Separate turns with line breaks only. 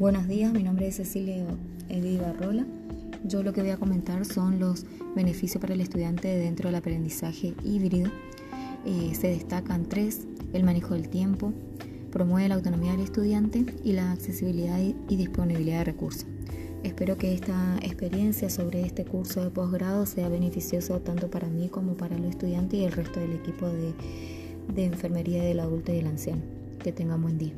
Buenos días, mi nombre es Cecilia Edith Barrola. Yo lo que voy a comentar son los beneficios para el estudiante dentro del aprendizaje híbrido. Eh, se destacan tres, el manejo del tiempo, promueve la autonomía del estudiante y la accesibilidad y disponibilidad de recursos. Espero que esta experiencia sobre este curso de posgrado sea beneficioso tanto para mí como para los estudiantes y el resto del equipo de, de enfermería del adulto y del anciano. Que tengan buen día.